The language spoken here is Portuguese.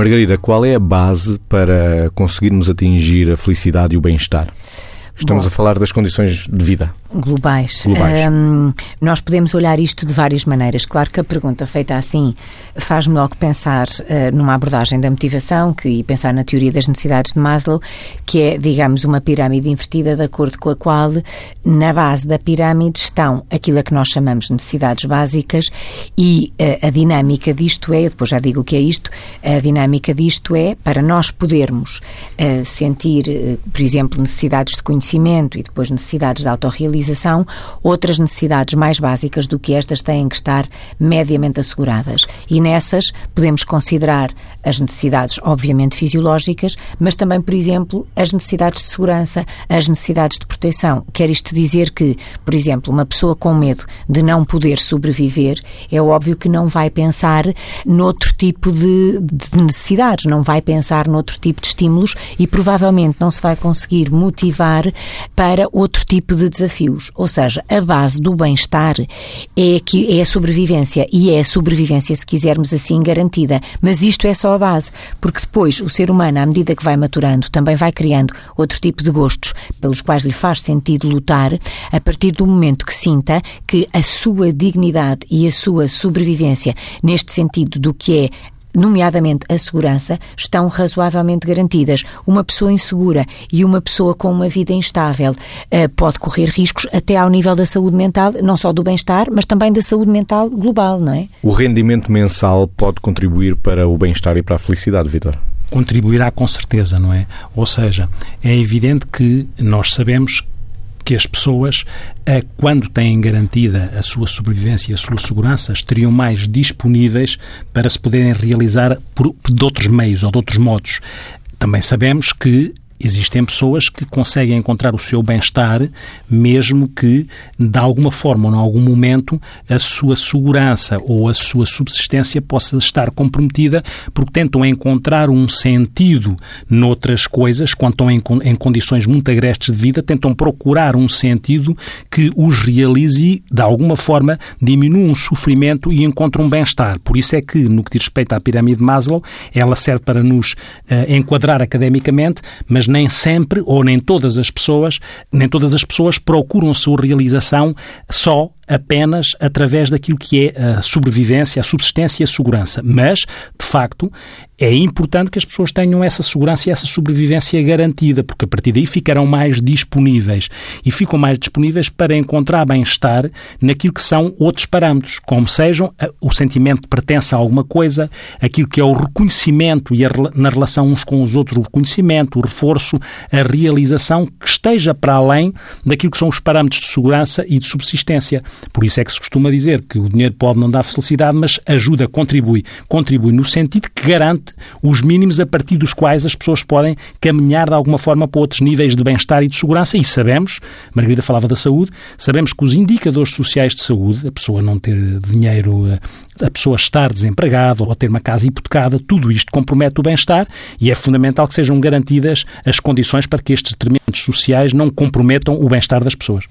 Margarida, qual é a base para conseguirmos atingir a felicidade e o bem-estar? Estamos Bom, a falar das condições de vida. Globais. globais. Um, nós podemos olhar isto de várias maneiras. Claro que a pergunta feita assim faz-me logo pensar uh, numa abordagem da motivação que, e pensar na teoria das necessidades de Maslow, que é, digamos, uma pirâmide invertida de acordo com a qual na base da pirâmide estão aquilo a que nós chamamos de necessidades básicas e uh, a dinâmica disto é, eu depois já digo o que é isto, a dinâmica disto é para nós podermos uh, sentir, por exemplo, necessidades de conhecimento conhecimento e depois necessidades de autorrealização, outras necessidades mais básicas do que estas têm que estar mediamente asseguradas. E nessas podemos considerar as necessidades, obviamente, fisiológicas, mas também, por exemplo, as necessidades de segurança, as necessidades de proteção. Quer isto dizer que, por exemplo, uma pessoa com medo de não poder sobreviver, é óbvio que não vai pensar noutro tipo de, de necessidades, não vai pensar noutro tipo de estímulos e provavelmente não se vai conseguir motivar para outro tipo de desafios. Ou seja, a base do bem-estar é, que, é a sobrevivência e é a sobrevivência, se quisermos assim, garantida. Mas isto é só a base, porque depois o ser humano, à medida que vai maturando, também vai criando outro tipo de gostos pelos quais lhe faz sentido lutar, a partir do momento que sinta que a sua dignidade e a sua sobrevivência, neste sentido do que é nomeadamente a segurança, estão razoavelmente garantidas. Uma pessoa insegura e uma pessoa com uma vida instável uh, pode correr riscos até ao nível da saúde mental, não só do bem-estar, mas também da saúde mental global, não é? O rendimento mensal pode contribuir para o bem-estar e para a felicidade, Vitor? Contribuirá com certeza, não é? Ou seja, é evidente que nós sabemos que as pessoas, eh, quando têm garantida a sua sobrevivência e a sua segurança, estariam mais disponíveis para se poderem realizar por, de outros meios ou de outros modos. Também sabemos que existem pessoas que conseguem encontrar o seu bem-estar, mesmo que, de alguma forma ou em algum momento, a sua segurança ou a sua subsistência possa estar comprometida, porque tentam encontrar um sentido noutras coisas, quando estão em, em condições muito agrestes de vida, tentam procurar um sentido que os realize de alguma forma, diminua um sofrimento e encontre um bem-estar. Por isso é que, no que diz respeito à pirâmide de Maslow, ela serve para nos uh, enquadrar academicamente, mas nem sempre ou nem todas as pessoas, nem todas as pessoas procuram a sua realização só apenas através daquilo que é a sobrevivência, a subsistência e a segurança. Mas, de facto, é importante que as pessoas tenham essa segurança e essa sobrevivência garantida, porque a partir daí ficarão mais disponíveis e ficam mais disponíveis para encontrar bem-estar naquilo que são outros parâmetros, como sejam o sentimento de pertença a alguma coisa, aquilo que é o reconhecimento e a, na relação uns com os outros, o reconhecimento, o reforço, a realização que esteja para além daquilo que são os parâmetros de segurança e de subsistência. Por isso é que se costuma dizer que o dinheiro pode não dar felicidade, mas ajuda, contribui. Contribui no sentido que garante os mínimos a partir dos quais as pessoas podem caminhar de alguma forma para outros níveis de bem-estar e de segurança. E sabemos, Margarida falava da saúde, sabemos que os indicadores sociais de saúde, a pessoa não ter dinheiro eh, a pessoa estar desempregada ou ter uma casa hipotecada, tudo isto compromete o bem-estar e é fundamental que sejam garantidas as condições para que estes determinantes sociais não comprometam o bem-estar das pessoas.